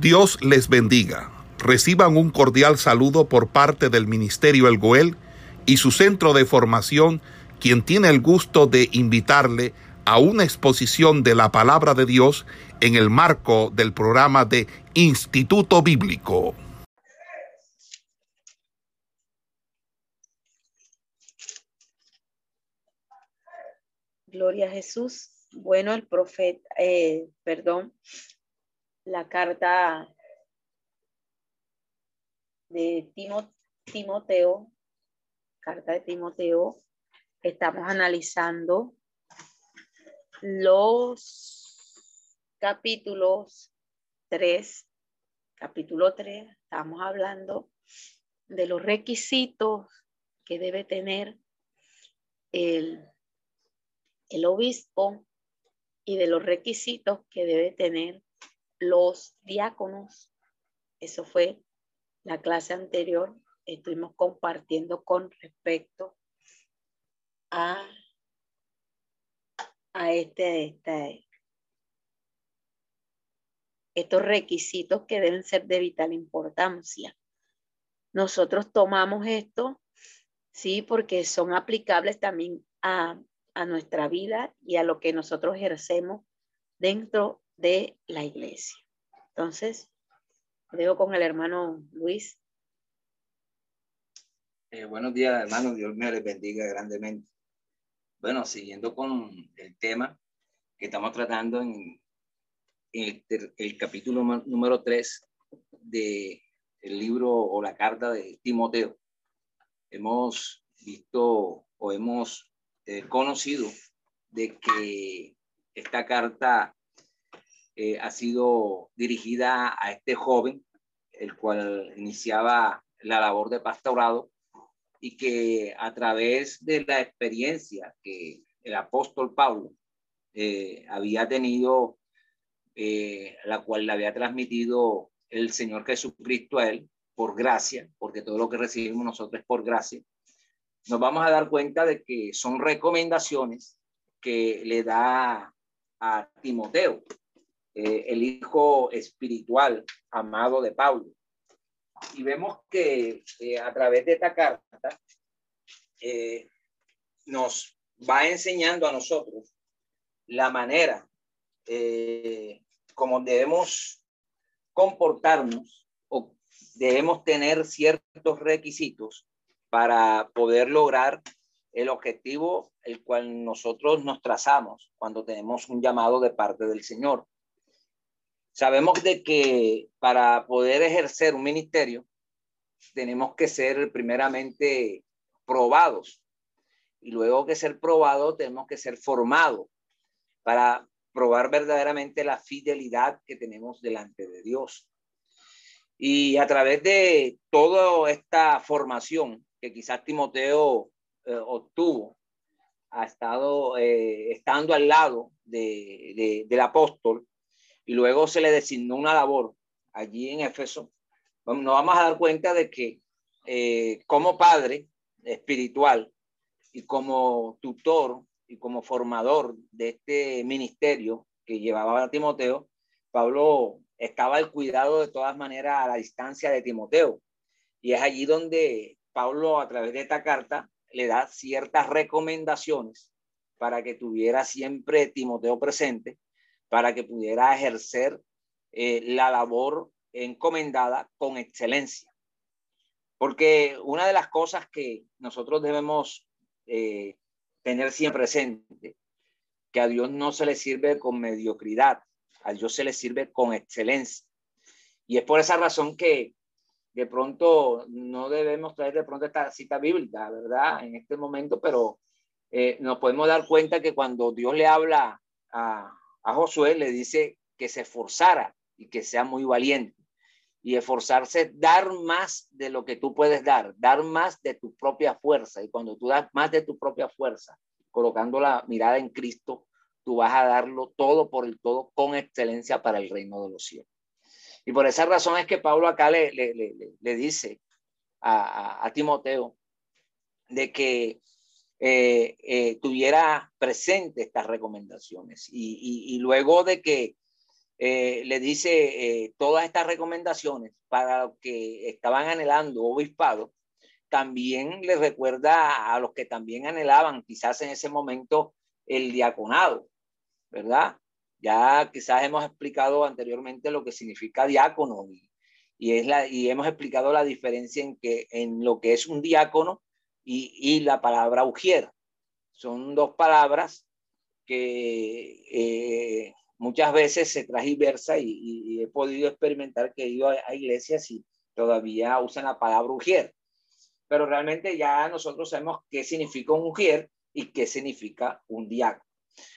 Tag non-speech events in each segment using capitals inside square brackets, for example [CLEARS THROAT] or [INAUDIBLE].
Dios les bendiga. Reciban un cordial saludo por parte del Ministerio El Goel y su centro de formación, quien tiene el gusto de invitarle a una exposición de la palabra de Dios en el marco del programa de Instituto Bíblico. Gloria a Jesús. Bueno, el profeta, eh, perdón, la carta de Timoteo, carta de Timoteo, estamos analizando los capítulos 3, capítulo 3, estamos hablando de los requisitos que debe tener el, el obispo y de los requisitos que debe tener los diáconos. Eso fue la clase anterior. Estuvimos compartiendo con respecto a, a este, este, estos requisitos que deben ser de vital importancia. Nosotros tomamos esto, sí, porque son aplicables también a, a nuestra vida y a lo que nosotros ejercemos dentro de la iglesia. Entonces, dejo con el hermano Luis. Eh, buenos días, hermano. Dios me les bendiga grandemente. Bueno, siguiendo con el tema que estamos tratando en, el, capítulo número 3 del el libro o la carta de Timoteo, hemos visto o hemos eh, conocido de que esta carta eh, ha sido dirigida a este joven, el cual iniciaba la labor de pastorado y que a través de la experiencia que el apóstol Pablo eh, había tenido, eh, la cual le había transmitido el Señor Jesucristo a él por gracia, porque todo lo que recibimos nosotros es por gracia, nos vamos a dar cuenta de que son recomendaciones que le da a Timoteo, eh, el hijo espiritual amado de Pablo. Y vemos que eh, a través de esta carta eh, nos va enseñando a nosotros la manera como debemos comportarnos o debemos tener ciertos requisitos para poder lograr el objetivo el cual nosotros nos trazamos cuando tenemos un llamado de parte del Señor. Sabemos de que para poder ejercer un ministerio tenemos que ser primeramente probados y luego que ser probados tenemos que ser formados para probar verdaderamente la fidelidad que tenemos delante de Dios. Y a través de toda esta formación que quizás Timoteo eh, obtuvo, ha estado eh, estando al lado de, del apóstol, y luego se le designó una labor allí en Éfeso, nos vamos a dar cuenta de que eh, como padre espiritual y como tutor y como formador de este ministerio que llevaba a Timoteo, Pablo estaba al cuidado de todas maneras a la distancia de Timoteo. Y es allí donde Pablo, a través de esta carta, le da ciertas recomendaciones para que tuviera siempre Timoteo presente para que pudiera ejercer eh, la labor encomendada con excelencia. Porque una de las cosas que nosotros debemos eh, tener siempre presente, que a Dios no se le sirve con mediocridad, a Dios se le sirve con excelencia. Y es por esa razón que de pronto no debemos traer de pronto esta cita bíblica, ¿verdad? En este momento, pero eh, nos podemos dar cuenta que cuando Dios le habla a, a Josué le dice que se esforzara y que sea muy valiente. Y esforzarse, dar más de lo que tú puedes dar, dar más de tu propia fuerza. Y cuando tú das más de tu propia fuerza, colocando la mirada en Cristo, tú vas a darlo todo por el todo con excelencia para el reino de los cielos. Y por esa razón es que Pablo acá le, le, le, le dice a, Timoteo de que eh, eh, tuviera presente estas recomendaciones. Y, luego de que eh, le dice todas estas recomendaciones para los que estaban anhelando obispado, también le recuerda a los que también anhelaban quizás en ese momento el diaconado, ¿verdad? Ya quizás hemos explicado anteriormente lo que significa diácono y, y es la, y hemos explicado la diferencia en, que, en lo que es un diácono y, la palabra ujier. Son dos palabras que eh, muchas veces se transversa y, y, he podido experimentar que he ido a, a, iglesias y todavía usan la palabra ujier. Pero realmente ya nosotros sabemos qué significa un ujier y qué significa un diácono.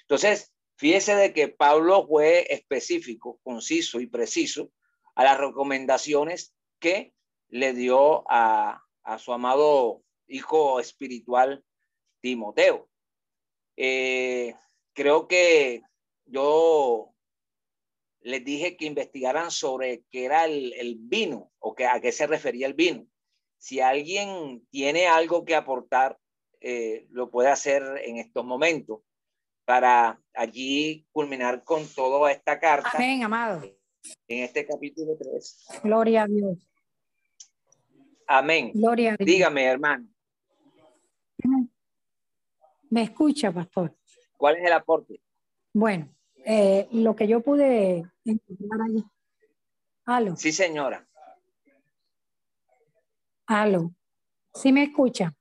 Entonces, fíjese de que Pablo fue específico, conciso y preciso a las recomendaciones que le dio a, a su amado hijo espiritual Timoteo. Eh, creo que yo les dije que investigaran sobre qué era el, el vino o que, a qué se refería el vino. Si alguien tiene algo que aportar, eh, lo puede hacer en estos momentos para allí culminar con toda esta carta. Amén, amado. En este capítulo 3. Gloria a Dios. Amén. Gloria a Dios. Dígame, hermano. ¿Me escucha, pastor? ¿Cuál es el aporte? Bueno, eh, lo que yo pude encontrar allí. Aló. Sí, señora. Aló. ¿Sí me escucha?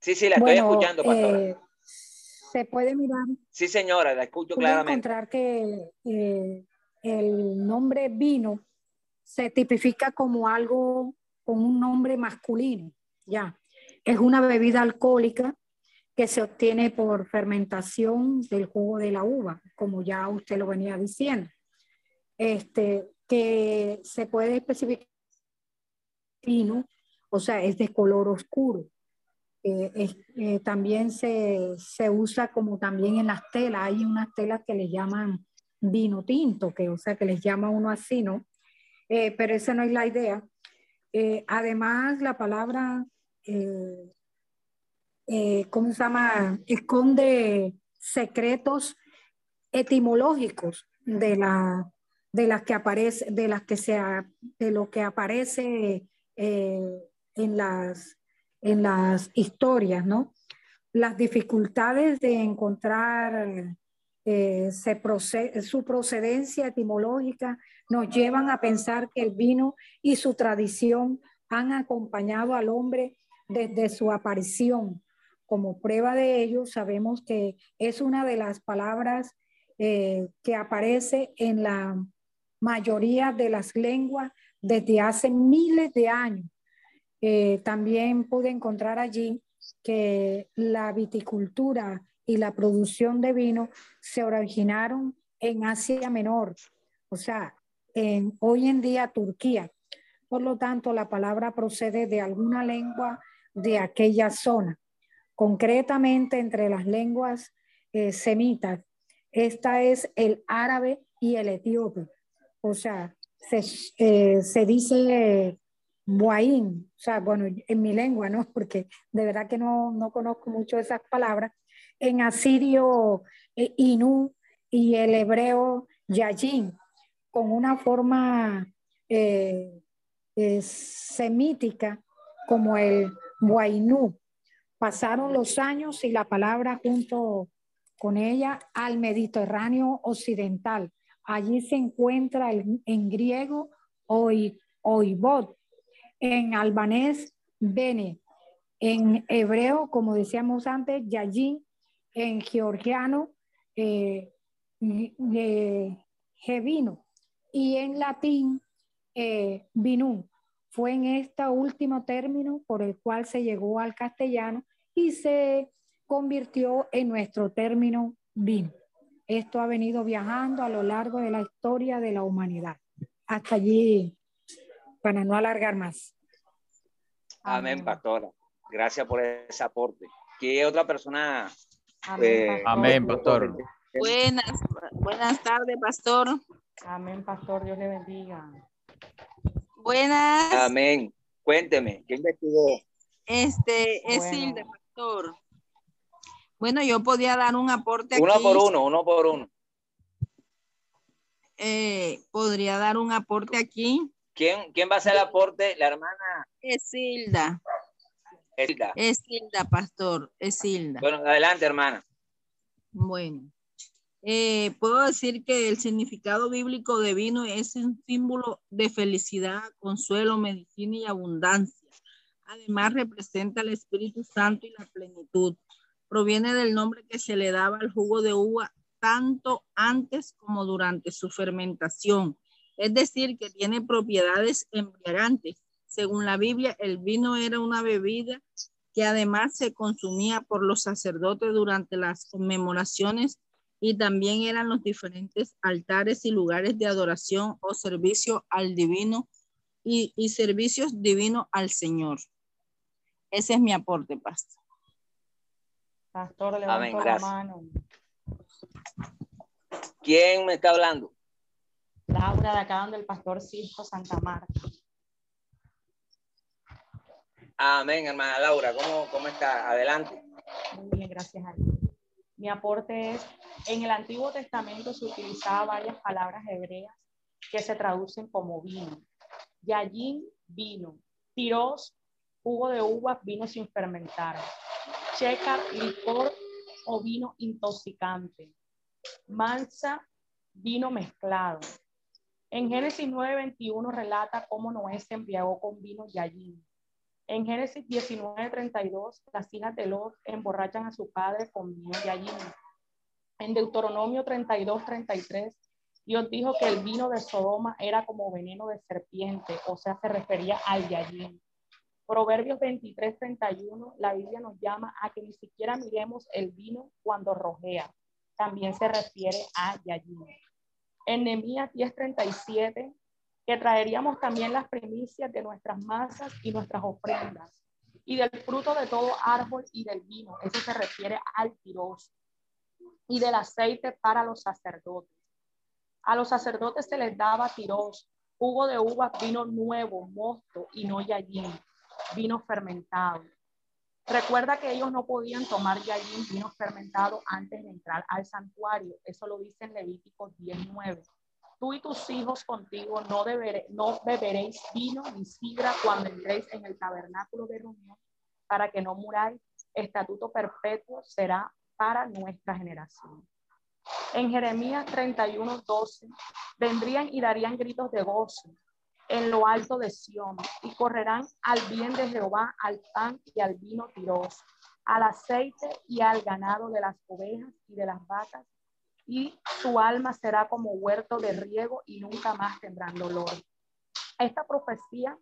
Sí, sí, la estoy escuchando, pastora. Eh, se puede mirar. Sí, señora, la escucho claramente. encontrar que eh, el nombre vino se tipifica como algo con un nombre masculino, ya. Es una bebida alcohólica que se obtiene por fermentación del jugo de la uva, como ya usted lo venía diciendo. Este, que se puede especificar vino, o sea, es de color oscuro. Eh, eh, también se, se, usa como también en las telas, hay unas telas que le llaman vino tinto, que o sea, que les llama uno así, ¿no? Eh, pero esa no es la idea. además, la palabra eh, ¿cómo se llama? Esconde secretos etimológicos de, la, de las que aparece, de las que sea, de lo que aparece eh, en, las, en las historias, ¿no? Las dificultades de encontrar eh, su procedencia etimológica nos llevan a pensar que el vino y su tradición han acompañado al hombre desde su aparición como prueba de ello, sabemos que es una de las palabras eh, que aparece en la mayoría de las lenguas desde hace miles de años. Eh, también pude encontrar allí que la viticultura y la producción de vino se originaron en Asia Menor, o sea, en, hoy en día Turquía. Por lo tanto, la palabra procede de alguna lengua de aquella zona concretamente entre las lenguas eh, semitas. Esta es el árabe y el etíope. O sea, se, eh, se dice Buaín, o sea, bueno, en mi lengua, ¿no? [LAUGHS] Porque de verdad que no, no conozco mucho esas palabras. En asirio, eh, Inú y el hebreo Yayin, con una forma eh, eh, semítica como el Buainú. Pasaron los años y la palabra junto con ella al Mediterráneo occidental. Allí se encuentra en griego oi, oibot, en albanés bene, en hebreo, como decíamos antes, yayin, en georgiano eh, eh, y en latín eh. Fue en este último término por el cual se llegó al castellano y se convirtió en nuestro término vino. Esto ha venido viajando a lo largo de la historia de la humanidad. Hasta allí, para no alargar más. Amén, pastora. Gracias por ese aporte. ¿Qué otra persona? Amén, pastor. Amén, pastor. Buenas, buenas tardes, pastor. Amén, pastor. Dios le bendiga. Buenas. Amén. Cuénteme, ¿qué investigó? Este, es bueno. Hilde, pastor. Bueno, yo podía dar un aporte Uno aquí. por uno, uno por uno. eh, podría dar un aporte aquí. ¿Quién, ¿Quién va a hacer el aporte? La hermana. Esilda. Esilda. Esilda, pastor. Esilda. Bueno, adelante, hermana. Bueno. Eh, puedo decir que el significado bíblico de vino es un símbolo de felicidad, consuelo, medicina y abundancia. Además, representa el Espíritu Santo y la plenitud. Proviene del nombre que se le daba al jugo de uva tanto antes como durante su fermentación. Es decir, que tiene propiedades embriagantes. Según la Biblia, el vino era una bebida que además se consumía por los sacerdotes durante las conmemoraciones y también eran los diferentes altares y lugares de adoración o servicio al divino y, servicios divinos al Señor. Ese es mi aporte, pastor. Pastor, levanto la mano. ¿Quién me está hablando? Laura, de acá donde el pastor Cisco Santa Marta. Amén, hermana Laura. ¿Cómo, cómo está? Adelante. Muy bien, gracias a Dios. Mi aporte es, en el Antiguo Testamento se utilizaba varias palabras hebreas que se traducen como vino. Yayin, vino. Tiros, jugo de uvas, vino sin fermentar. Checa, licor o vino intoxicante. Mansa, vino mezclado. En Génesis 9:21 relata cómo Noé se embriagó con vino Yayin. En Génesis 19:32, las hijas de Lot emborrachan a su padre con vino Yayin. En Deuteronomio 32:33, Dios dijo que el vino de Sodoma era como veneno de serpiente, o sea, se refería al Yayin. Proverbios 23, 31, la Biblia nos llama a que ni siquiera miremos el vino cuando rojea. También se refiere a Yayin. En Nehemías 10, 37, que traeríamos también las primicias de nuestras masas y nuestras ofrendas, y del fruto de todo árbol y del vino. Eso se refiere al tiroso. Y del aceite para los sacerdotes. A los sacerdotes se les daba tiros, jugo de uva, vino nuevo, mosto y no yallín vino fermentado. Recuerda que ellos no podían tomar yallín vino fermentado antes de entrar al santuario. Eso lo dice en Levítico 19. Tú y tus hijos contigo no, no beberéis vino ni sidra cuando entréis en el tabernáculo de reunión para que no muráis. Estatuto perpetuo será para nuestra generación. En Jeremías 31, 12, vendrían y darían gritos de gozo en lo alto de Sión y correrán al bien de Jehová, al pan y al vino tiroso, al aceite y al ganado de las ovejas y de las vacas, y su alma será como huerto de riego y nunca más tendrán dolor. Esta profecía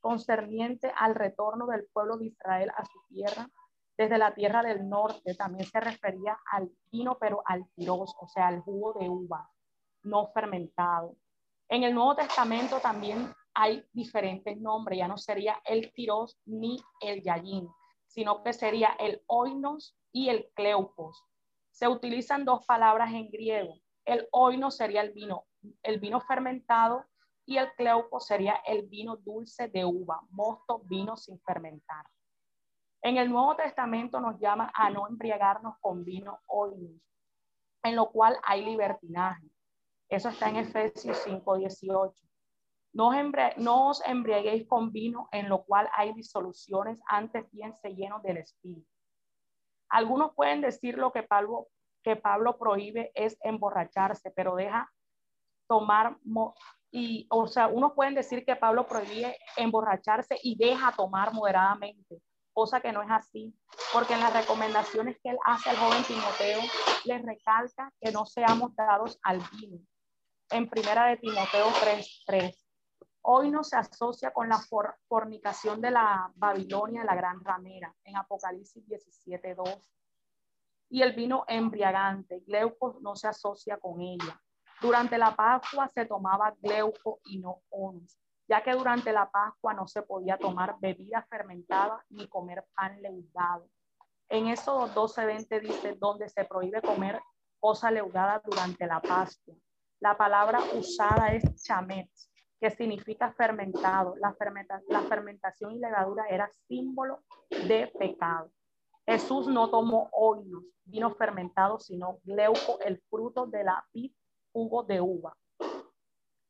concerniente al retorno del pueblo de Israel a su tierra, desde la tierra del norte, también se refería al vino, pero al tiroso, o sea, al jugo de uva no fermentado en el Nuevo Testamento también hay diferentes nombres, ya no sería el tiros ni el yayin, sino que sería el oinos y el cleupos. Se utilizan dos palabras en griego. El oinos sería el vino, el vino fermentado y el cleupos sería el vino dulce de uva, mosto, vino sin fermentar. En el Nuevo Testamento nos llama a no embriagarnos con vino oinos, en lo cual hay libertinaje. Eso está en Efesios 5, 18. No, no os embriaguéis con vino en lo cual hay disoluciones, antes bien se llenos del Espíritu. Algunos pueden decir lo que Pablo, que Pablo prohíbe es emborracharse, pero deja tomar, y, o sea, unos pueden decir que Pablo prohíbe emborracharse y deja tomar moderadamente, cosa que no es así, porque en las recomendaciones que él hace al joven Timoteo, le recalca que no seamos dados al vino, en primera de Timoteo 3.3. Hoy no se asocia con la fornicación de la Babilonia, la gran ramera, en Apocalipsis 17.2. Y el vino embriagante, Gleuco no se asocia con ella. Durante la Pascua se tomaba Gleuco y no onus, ya que durante la Pascua no se podía tomar bebida fermentada ni comer pan leudado. En eso 12.20 dice, donde se prohíbe comer cosa leudada durante la Pascua. La palabra usada es chamet, que significa fermentado. La, la fermentación y levadura era símbolo de pecado. Jesús no tomó oinos, vino fermentado, sino gleuco, el fruto de la vid jugo de uva.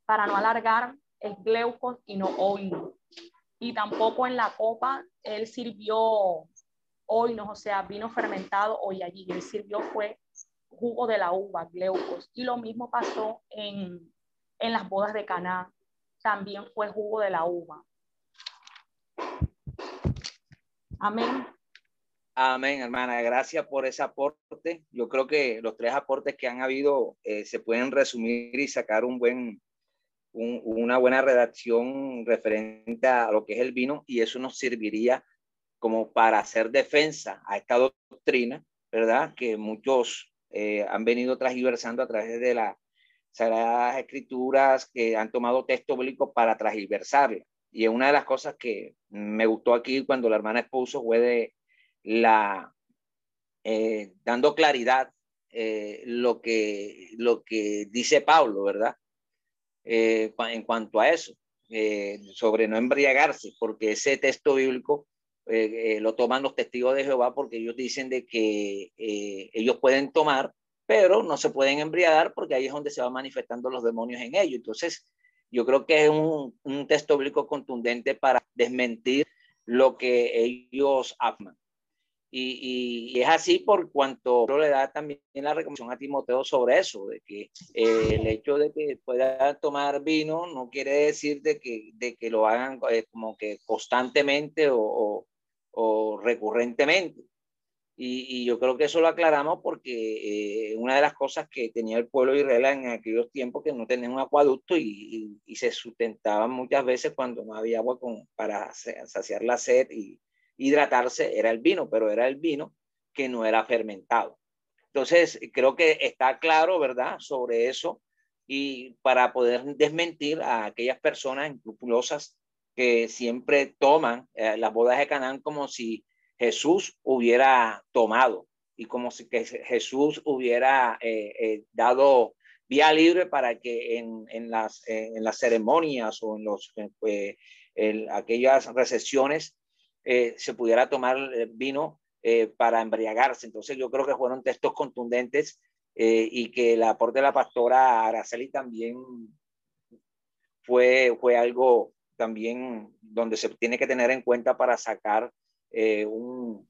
Para no alargar, es gleucos y no oino. Y tampoco en la copa él sirvió oinos, o sea, vino fermentado hoy allí. Él sirvió fue jugo de la uva, gleucos. Y lo mismo pasó en, en las bodas de Caná. También fue jugo de la uva. Amén. Amén, hermana. Gracias por ese aporte. Yo creo que los tres aportes que han habido eh, se pueden resumir y sacar una buena redacción referente a lo que es el vino y eso nos serviría como para hacer defensa a esta doctrina, ¿verdad? Que muchos eh, han venido transversando a través de las Sagradas Escrituras que han tomado texto bíblico para transversarla. Y una de las cosas que me gustó aquí cuando la hermana expuso fue de la, eh, dando claridad eh, lo, que, lo que dice Pablo, ¿verdad? en cuanto a eso, sobre no embriagarse, porque ese texto bíblico eh, eh, lo toman los testigos de Jehová porque ellos dicen de que eh, ellos pueden tomar, pero no se pueden embriagar porque ahí es donde se van manifestando los demonios en ellos. Entonces, yo creo que es un, un texto bíblico contundente para desmentir lo que ellos afirman. Y, y, es así por cuanto le da también la recomendación a Timoteo sobre eso, de que el hecho de que pueda tomar vino no quiere decir de que, de que lo hagan como que constantemente o, o recurrentemente. Y, yo creo que eso lo aclaramos porque eh, una de las cosas que tenía el pueblo de Israel en aquellos tiempos que no tenía un acueducto y, y, se sustentaban muchas veces cuando no había agua con, para saciar la sed y hidratarse, era el vino, pero era el vino que no era fermentado. Entonces, creo que está claro, ¿verdad?, sobre eso y para poder desmentir a aquellas personas escrupulosas que siempre toman eh, las bodas de Canaán como si Jesús hubiera tomado y como si que Jesús hubiera eh, eh, dado vía libre para que en, en, las, en las ceremonias o en, los, aquellas recesiones se pudiera tomar vino para embriagarse. Entonces yo creo que fueron textos contundentes y que el aporte de la pastora Araceli también fue, fue algo también donde se tiene que tener en cuenta para sacar eh, un,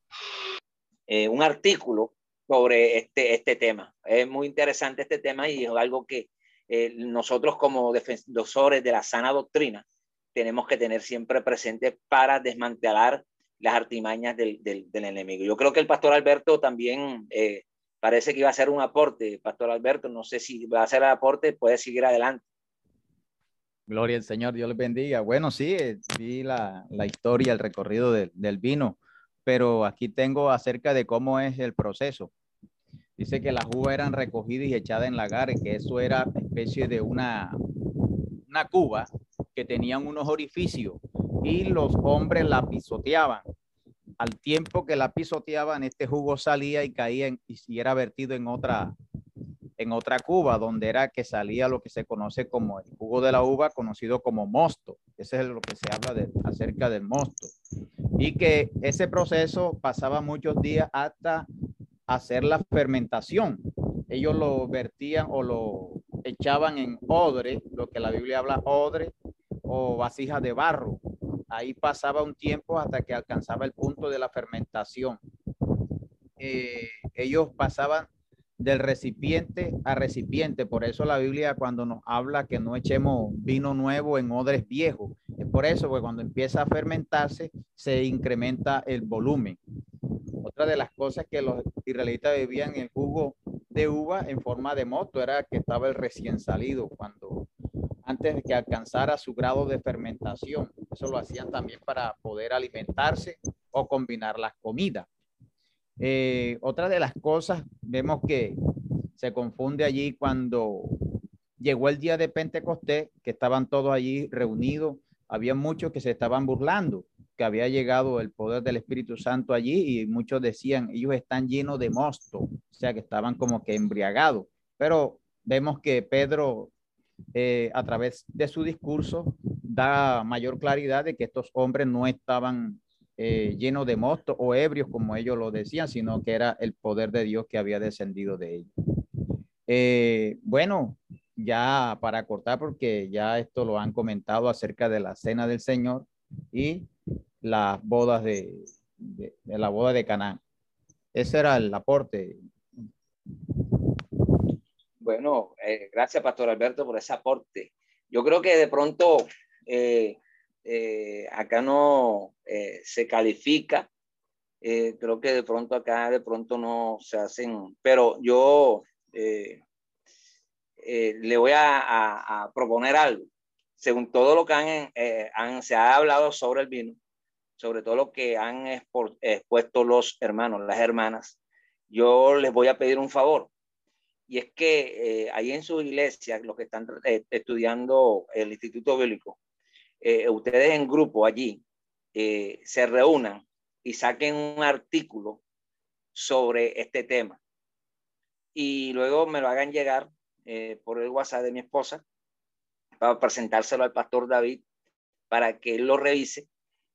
eh, un artículo sobre este, este tema. Es muy interesante este tema y es algo que eh, nosotros como defensores de la sana doctrina tenemos que tener siempre presente para desmantelar las artimañas del, del, del enemigo. Yo creo que el pastor Alberto también parece que iba a hacer un aporte. Pastor Alberto, no sé si va a hacer el aporte, puede seguir adelante. Gloria al Señor, Dios les bendiga. Bueno, sí, eh, vi la, la historia, el recorrido del vino, pero aquí tengo acerca de cómo es el proceso. Dice que las uvas eran recogidas y echadas en lagar, que eso era especie de una, una cuba que tenían unos orificios y los hombres la pisoteaban. Al tiempo que la pisoteaban, este jugo salía y caía en, y era vertido en otra, en otra cuba, donde era que salía lo que se conoce como el jugo de la uva, conocido como mosto. Ese es lo que se habla de, acerca del mosto. Y que ese proceso pasaba muchos días hasta hacer la fermentación. Ellos lo vertían o lo echaban en odre, lo que la Biblia habla odre o vasijas de barro. Ahí pasaba un tiempo hasta que alcanzaba el punto de la fermentación. Eh, ellos pasaban del recipiente a recipiente. Por eso la Biblia cuando nos habla que no echemos vino nuevo en odres viejos. Es por eso que cuando empieza a fermentarse se incrementa el volumen. Otra de las cosas que los israelitas bebían el jugo de uva en forma de moto era que estaba el recién salido cuando antes de que alcanzara su grado de fermentación. Eso lo hacían también para poder alimentarse o combinar las comidas. Eh, otra de las cosas, vemos que se confunde allí cuando llegó el día de Pentecostés, que estaban todos allí reunidos, había muchos que se estaban burlando, que había llegado el poder del Espíritu Santo allí y muchos decían, ellos están llenos de mosto, o sea que estaban como que embriagados. Pero vemos que Pedro, eh, a través de su discurso, da mayor claridad de que estos hombres no estaban eh, lleno de mosto o ebrios, como ellos lo decían, sino que era el poder de Dios que había descendido de ellos. Eh, bueno, ya para cortar, porque ya esto lo han comentado acerca de la cena del Señor y las bodas de, de, la boda de Canaán. Ese era el aporte. Bueno, eh, gracias, Pastor Alberto, por ese aporte. Yo creo que de pronto eh, eh, acá no se califica. creo que de pronto acá de pronto no se hacen, pero yo le voy a, proponer algo. Según todo lo que han, se ha hablado sobre el vino, sobre todo lo que han expuesto los hermanos, las hermanas, yo les voy a pedir un favor. Y es que eh, ahí en su iglesia, los que están eh, estudiando el Instituto Bíblico, eh, ustedes en grupo allí se reúnan y saquen un artículo sobre este tema. Y luego me lo hagan llegar por el WhatsApp de mi esposa para presentárselo al pastor David para que él lo revise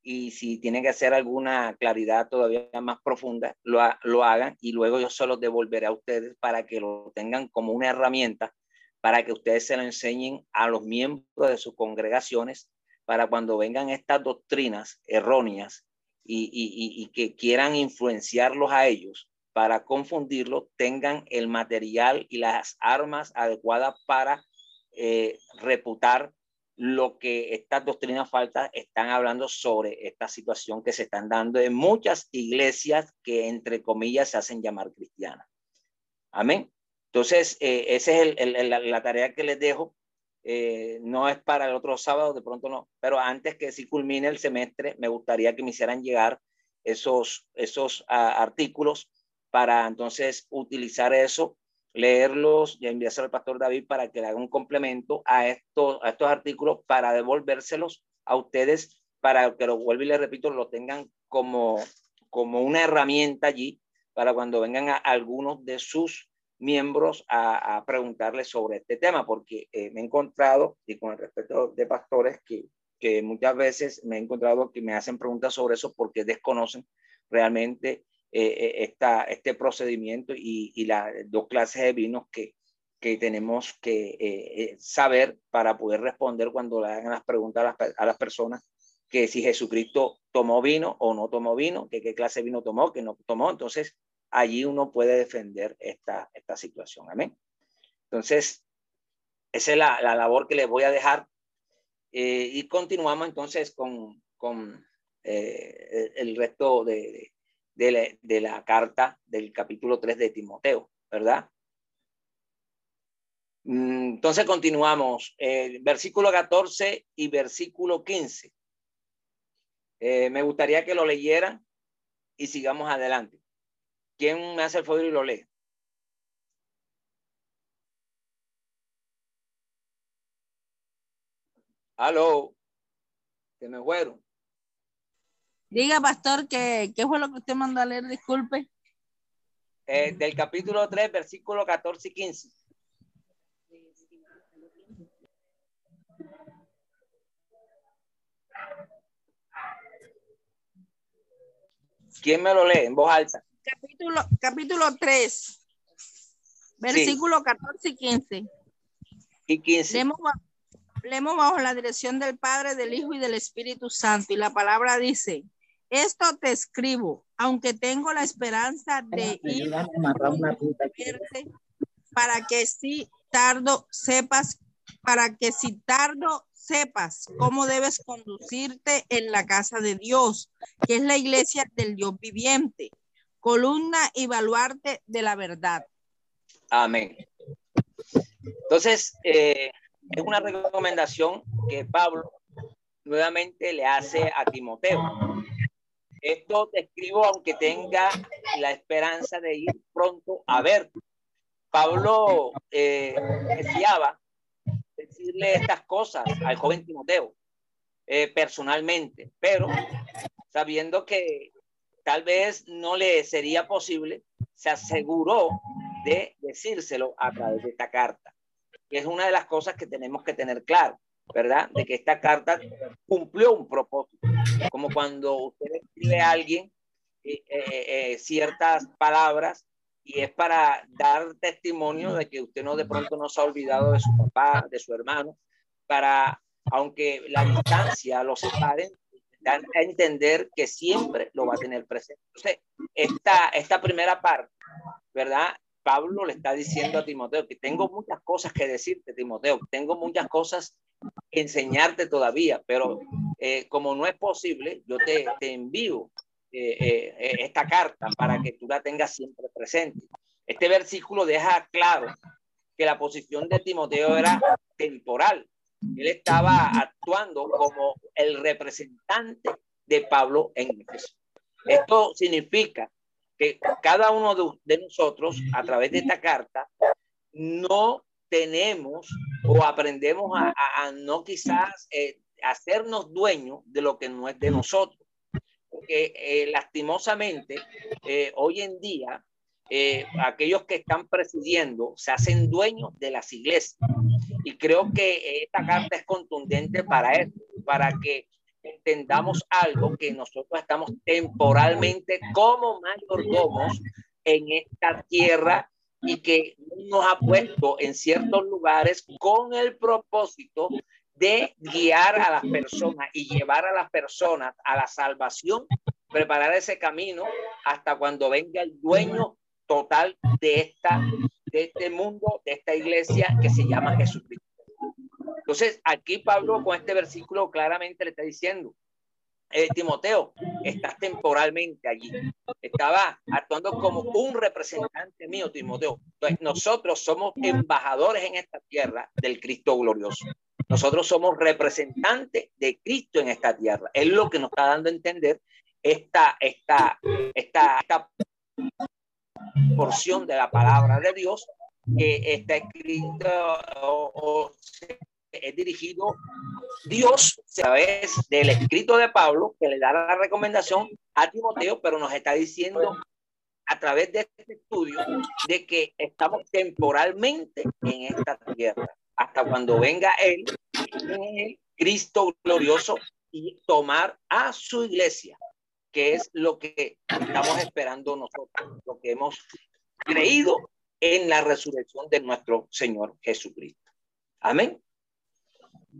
y si tienen que hacer alguna claridad todavía más profunda, lo, lo hagan y luego yo se los devolveré a ustedes para que lo tengan como una herramienta para que ustedes se lo enseñen a los miembros de sus congregaciones para cuando vengan estas doctrinas erróneas y, que quieran influenciarlos a ellos para confundirlos, tengan el material y las armas adecuadas para eh, reputar lo que estas doctrinas faltas están hablando sobre esta situación que se están dando en muchas iglesias que entre comillas se hacen llamar cristianas. Amén. Entonces, eh, esa es el, la, tarea que les dejo. Eh, no es para el otro sábado, de pronto no, pero antes que si culmine el semestre, me gustaría que me hicieran llegar esos, esos ah, artículos para entonces utilizar eso leerlos y enviárselo al pastor David para que le haga un complemento a estos, a estos artículos para devolvérselos a ustedes para que lo vuelva y les repito, lo tengan como, como una herramienta allí para cuando vengan a algunos de sus miembros a, a preguntarles sobre este tema, porque eh, me he encontrado, y con el respeto de pastores, que, que muchas veces me he encontrado que me hacen preguntas sobre eso porque desconocen realmente eh, eh, este procedimiento y, y las dos clases de vinos que, que tenemos que eh, saber para poder responder cuando le hagan las preguntas a las, personas que si Jesucristo tomó vino o no tomó vino, que qué clase de vino tomó, que no tomó. Entonces, allí uno puede defender esta, esta situación. Amén. Entonces, esa es la, la labor que les voy a dejar. y continuamos entonces con, con el resto de, de la, carta del capítulo 3 de Timoteo, ¿verdad? Mm, entonces continuamos, eh, versículo 14 y versículo 15. Eh, me gustaría que lo leyeran y sigamos adelante. ¿Quién me hace el favor y lo lee? Aló, que me fueron. Diga, pastor, ¿qué, ¿qué fue lo que usted mandó a leer? Disculpe. Eh, del capítulo 3, versículo 14 y 15. ¿Quién me lo lee en voz alta? Capítulo, capítulo 3, versículo 14 y 15. Y 15. Leemos, leemos bajo la dirección del Padre, del Hijo y del Espíritu Santo. Y la palabra dice, esto te escribo, aunque tengo la esperanza de ir para que si tardo sepas, para que si tardo sepas cómo debes conducirte en la casa de Dios, que es la iglesia del Dios viviente, columna y baluarte de la verdad. Amén. Entonces, eh, es una recomendación que Pablo nuevamente le hace a Timoteo. Esto te escribo aunque tenga la esperanza de ir pronto a ver. Pablo eh, deseaba decirle estas cosas al joven Timoteo eh, personalmente, pero sabiendo que tal vez no le sería posible, se aseguró de decírselo a través de esta carta. Y es una de las cosas que tenemos que tener claro. ¿verdad? De que esta carta cumplió un propósito. Como cuando usted escribe a alguien eh, eh, eh, ciertas palabras y es para dar testimonio de que usted no de pronto no se ha olvidado de su papá, de su hermano, para, aunque la distancia lo separe, dar a entender que siempre lo va a tener presente. Entonces, esta, esta primera parte, ¿verdad? Pablo le está diciendo a Timoteo que tengo muchas cosas que decirte, Timoteo, tengo muchas cosas que enseñarte todavía, pero eh, como no es posible, yo te, te envío eh, eh, esta carta para que tú la tengas siempre presente. Este versículo deja claro que la posición de Timoteo era temporal. Él estaba actuando como el representante de Pablo en Éfeso. Esto significa que cada uno de, nosotros, a través de esta carta, no tenemos o aprendemos a, no quizás eh, hacernos dueños de lo que no es de nosotros. Porque eh, lastimosamente, eh, hoy en día, aquellos que están presidiendo se hacen dueños de las iglesias. Y creo que esta carta es contundente para eso, para que entendamos algo que nosotros estamos temporalmente como mayordomos en esta tierra y que nos ha puesto en ciertos lugares con el propósito de guiar a las personas y llevar a las personas a la salvación, preparar ese camino hasta cuando venga el dueño total de esta de este mundo, de esta iglesia que se llama Jesucristo. Entonces, aquí Pablo con este versículo claramente le está diciendo, eh, Timoteo, estás temporalmente allí. Estaba actuando como un representante mío, Timoteo. Entonces, nosotros somos embajadores en esta tierra del Cristo glorioso. Nosotros somos representantes de Cristo en esta tierra. Es lo que nos está dando a entender esta, esta, esta, esta porción de la palabra de Dios que está escrito o, o es dirigido Dios a través del escrito de Pablo que le da la recomendación a Timoteo, pero nos está diciendo a través de este estudio de que estamos temporalmente en esta tierra. Hasta cuando venga él, Cristo glorioso y tomar a su iglesia, que es lo que estamos esperando nosotros, lo que hemos creído en la resurrección de nuestro Señor Jesucristo. Amén.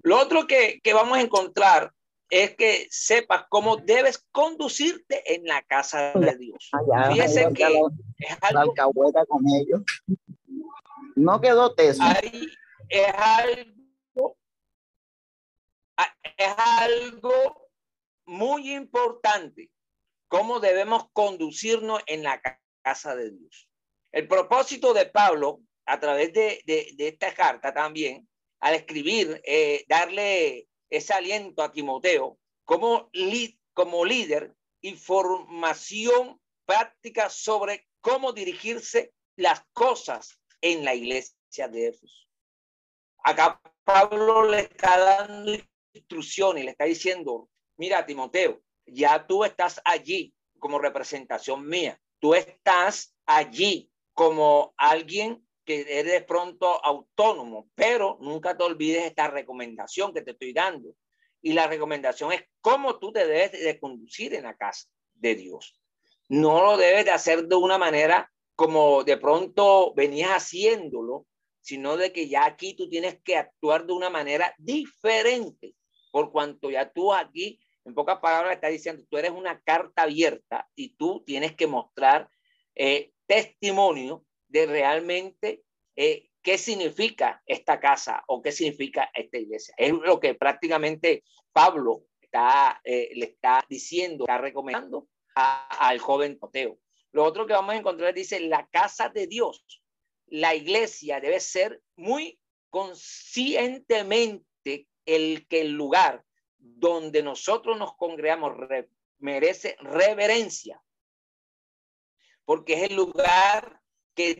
Lo otro que, vamos a encontrar es que sepas cómo debes conducirte en la casa de Dios. Fíjese que es algo, con ellos. No quedó teso. es algo, es algo muy importante cómo debemos conducirnos en la casa de Dios. El propósito de Pablo a través de, esta carta también al escribir, eh, darle ese aliento a Timoteo como, líder, información práctica sobre cómo dirigirse las cosas en la iglesia de Éfeso. Acá Pablo le está dando instrucciones, le está diciendo, mira Timoteo, ya tú estás allí como representación mía, tú estás allí como alguien que eres de pronto autónomo, pero nunca te olvides esta recomendación que te estoy dando. Y la recomendación es cómo tú te debes de conducir en la casa de Dios. No lo debes de hacer de una manera como de pronto venías haciéndolo, sino de que ya aquí tú tienes que actuar de una manera diferente, por cuanto ya tú aquí, en pocas palabras, estás diciendo, tú eres una carta abierta y tú tienes que mostrar eh, testimonio de realmente eh, qué significa esta casa o qué significa esta iglesia. Es lo que prácticamente Pablo está, eh, le está diciendo, está recomendando al joven Toteo. Lo otro que vamos a encontrar dice, la casa de Dios, la iglesia debe ser muy conscientemente el que el lugar donde nosotros nos congregamos merece reverencia, porque es el lugar que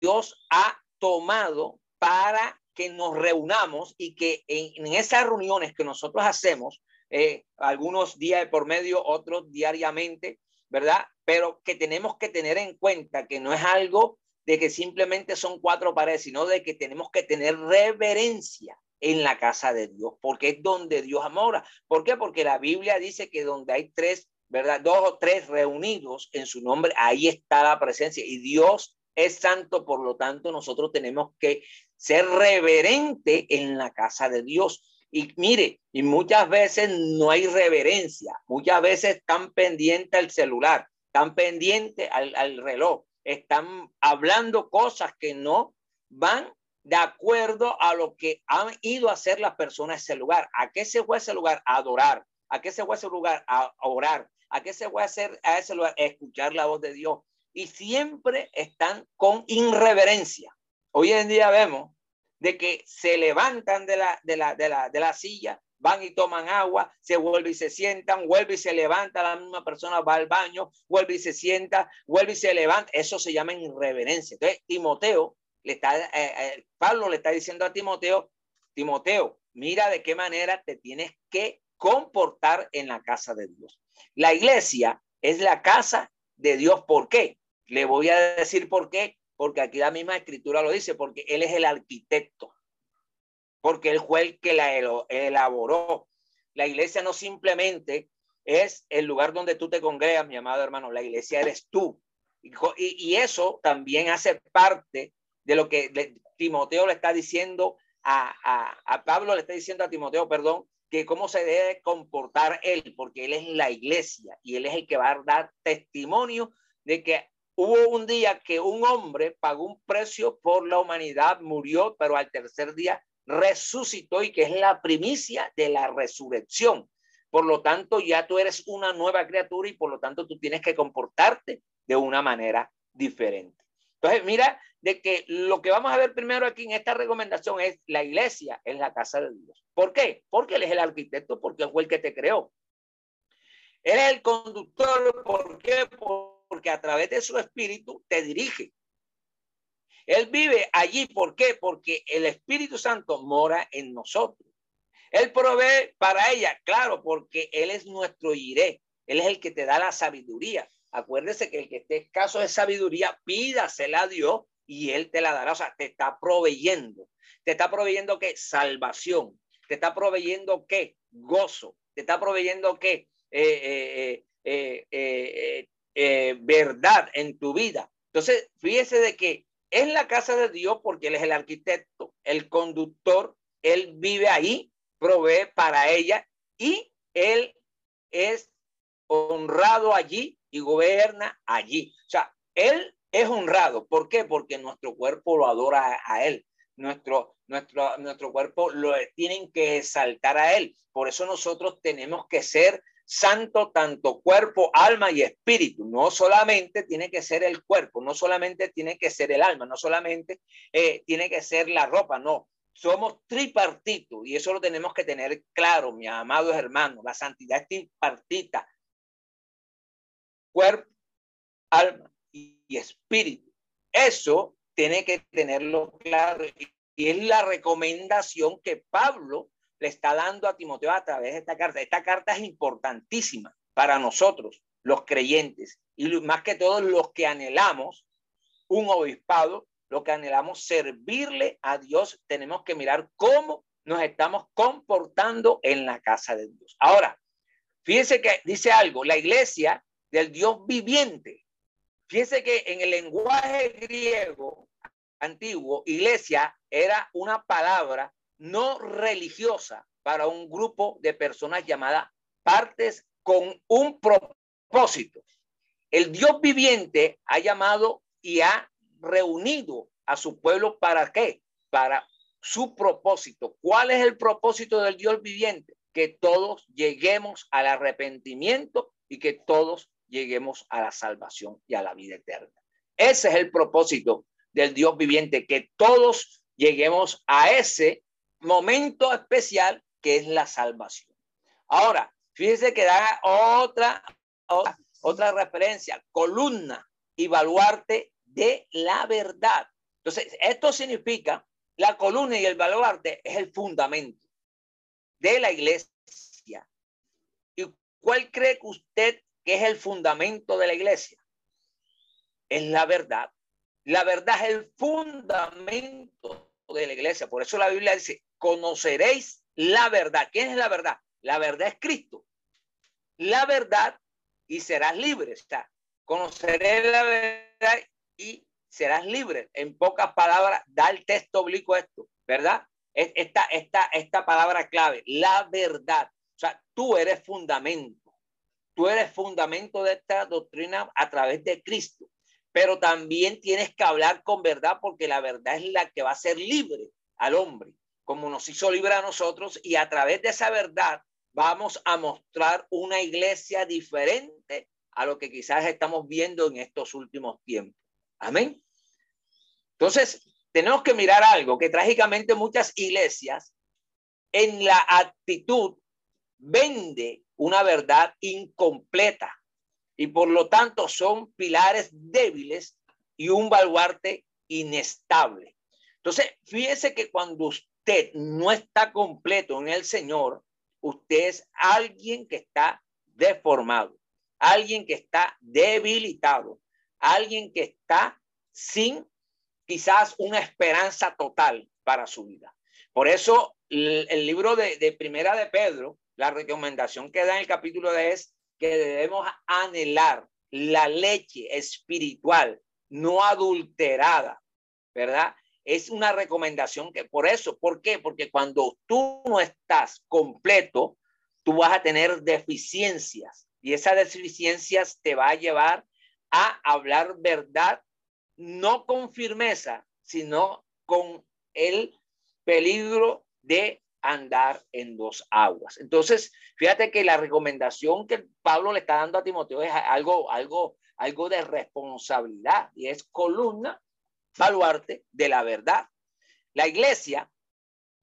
Dios ha tomado para que nos reunamos y que en, esas reuniones que nosotros hacemos, eh, algunos días por medio, otros diariamente, ¿verdad? Pero que tenemos que tener en cuenta que no es algo de que simplemente son cuatro paredes, sino de que tenemos que tener reverencia en la casa de Dios, porque es donde Dios amora. ¿Por qué? Porque la Biblia dice que donde hay tres ¿verdad? Dos o tres reunidos en su nombre, ahí está la presencia. Y Dios es santo, por lo tanto nosotros tenemos que ser reverente en la casa de Dios. Y mire, y muchas veces no hay reverencia, muchas veces están pendientes al celular, están pendientes al, al reloj, están hablando cosas que no van de acuerdo a lo que han ido a hacer las personas en ese lugar. ¿A qué se fue a ese lugar? A adorar. ¿A qué se fue a ese lugar? A orar. ¿A qué se fue a hacer a ese lugar? A escuchar la voz de Dios. Y siempre están con irreverencia. Hoy en día vemos de que se levantan de la, de la, de la, de la silla, van y toman agua, se vuelve y se sientan, vuelve y se levanta, la misma persona va al baño, vuelve y se sienta, vuelve y se levanta. Eso se llama irreverencia. Entonces, Timoteo le está, eh, eh, Pablo le está diciendo a Timoteo, Timoteo, mira de qué manera te tienes que comportar en la casa de Dios. La iglesia es la casa de Dios. ¿Por qué? Le voy a decir por qué. Porque aquí la misma escritura lo dice, porque Él es el arquitecto. Porque Él fue el que la elaboró. La iglesia no simplemente es el lugar donde tú te congregas, mi amado hermano. La iglesia eres tú. Y, y eso también hace parte de lo que Timoteo le está diciendo a, a, Pablo, le está diciendo a Timoteo, perdón, que cómo se debe comportar él, porque él es la iglesia y él es el que va a dar testimonio de que hubo un día que un hombre pagó un precio por la humanidad, murió, pero al tercer día resucitó y que es la primicia de la resurrección. Por lo tanto, ya tú eres una nueva criatura y por lo tanto tú tienes que comportarte de una manera diferente. Entonces, mira de que lo que vamos a ver primero aquí en esta recomendación es la iglesia es la casa de Dios. ¿Por qué? Porque Él es el arquitecto, porque fue el que te creó. Él es el conductor, ¿por qué? Porque a través de su espíritu te dirige. Él vive allí, ¿por qué? Porque el Espíritu Santo mora en nosotros. Él provee para ella, claro, porque Él es nuestro iré. Él es el que te da la sabiduría. Acuérdese que el que esté escaso de sabiduría, pídasela a Dios y Él te la dará. O sea, te está proveyendo. Te está proveyendo qué? Salvación. Te está proveyendo qué? Gozo. Te está proveyendo qué? Eh, eh, eh, verdad en tu vida. Entonces, fíjese de que es la casa de Dios porque Él es el arquitecto, el conductor, Él vive ahí, provee para ella y Él es honrado allí y gobierna allí. O sea, Él es honrado. ¿Por qué? Porque nuestro cuerpo lo adora a, Él. Nuestro, nuestro, nuestro cuerpo lo tienen que exaltar a Él. Por eso nosotros tenemos que ser santo tanto cuerpo, alma y espíritu. No solamente tiene que ser el cuerpo, no solamente tiene que ser el alma, no solamente eh, tiene que ser la ropa, no. Somos tripartitos y eso lo tenemos que tener claro, mis amados hermanos. La santidad es tripartita. Cuerpo, alma y espíritu. Eso tiene que tenerlo claro y es la recomendación que Pablo le está dando a Timoteo a través de esta carta. Esta carta es importantísima para nosotros, los creyentes, y más que todos los que anhelamos un obispado, lo que anhelamos servirle a Dios, tenemos que mirar cómo nos estamos comportando en la casa de Dios. Ahora, fíjense que dice algo, la iglesia del Dios viviente. Fíjense que en el lenguaje griego antiguo, iglesia era una palabra no religiosa para un grupo de personas llamadas partes con un propósito. El Dios viviente ha llamado y ha reunido a su pueblo para qué? Para su propósito. ¿Cuál es el propósito del Dios viviente? Que todos lleguemos al arrepentimiento y que todos lleguemos a la salvación y a la vida eterna. Ese es el propósito del Dios viviente, que todos lleguemos a ese momento especial que es la salvación. Ahora, fíjese que da otra, otra, referencia, columna y baluarte de la verdad. Entonces, esto significa, la columna y el baluarte es el fundamento de la iglesia. ¿Y cuál cree que usted que es el fundamento de la iglesia? Es la verdad. La verdad es el fundamento de la iglesia. Por eso la Biblia dice, conoceréis la verdad. ¿Quién es la verdad? La verdad es Cristo. La verdad y serás libre. Sea, conoceré la verdad y serás libre. En pocas palabras, da el texto oblicuo esto, ¿verdad? Esta, esta, esta palabra clave, la verdad. O sea, tú eres fundamento. Tú eres fundamento de esta doctrina a través de Cristo. Pero también tienes que hablar con verdad porque la verdad es la que va a ser libre al hombre, como nos hizo libre a nosotros. Y a través de esa verdad vamos a mostrar una iglesia diferente a lo que quizás estamos viendo en estos últimos tiempos. Amén. Entonces, tenemos que mirar algo que trágicamente muchas iglesias en la actitud vende una verdad incompleta y por lo tanto son pilares débiles y un baluarte inestable. Entonces, fíjese que cuando usted no está completo en el Señor, usted es alguien que está deformado, alguien que está debilitado, alguien que está sin quizás una esperanza total para su vida. Por eso el, libro de, Primera de Pedro, la recomendación que da en el capítulo es que debemos anhelar la leche espiritual no adulterada, ¿verdad? Es una recomendación que por eso, ¿por qué? Porque cuando tú no estás completo, tú vas a tener deficiencias y esas deficiencias te va a llevar a hablar verdad no con firmeza, sino con el peligro de andar en dos aguas. Entonces, fíjate que la recomendación que Pablo le está dando a Timoteo es algo, algo, algo de responsabilidad y es columna, baluarte de la verdad. La iglesia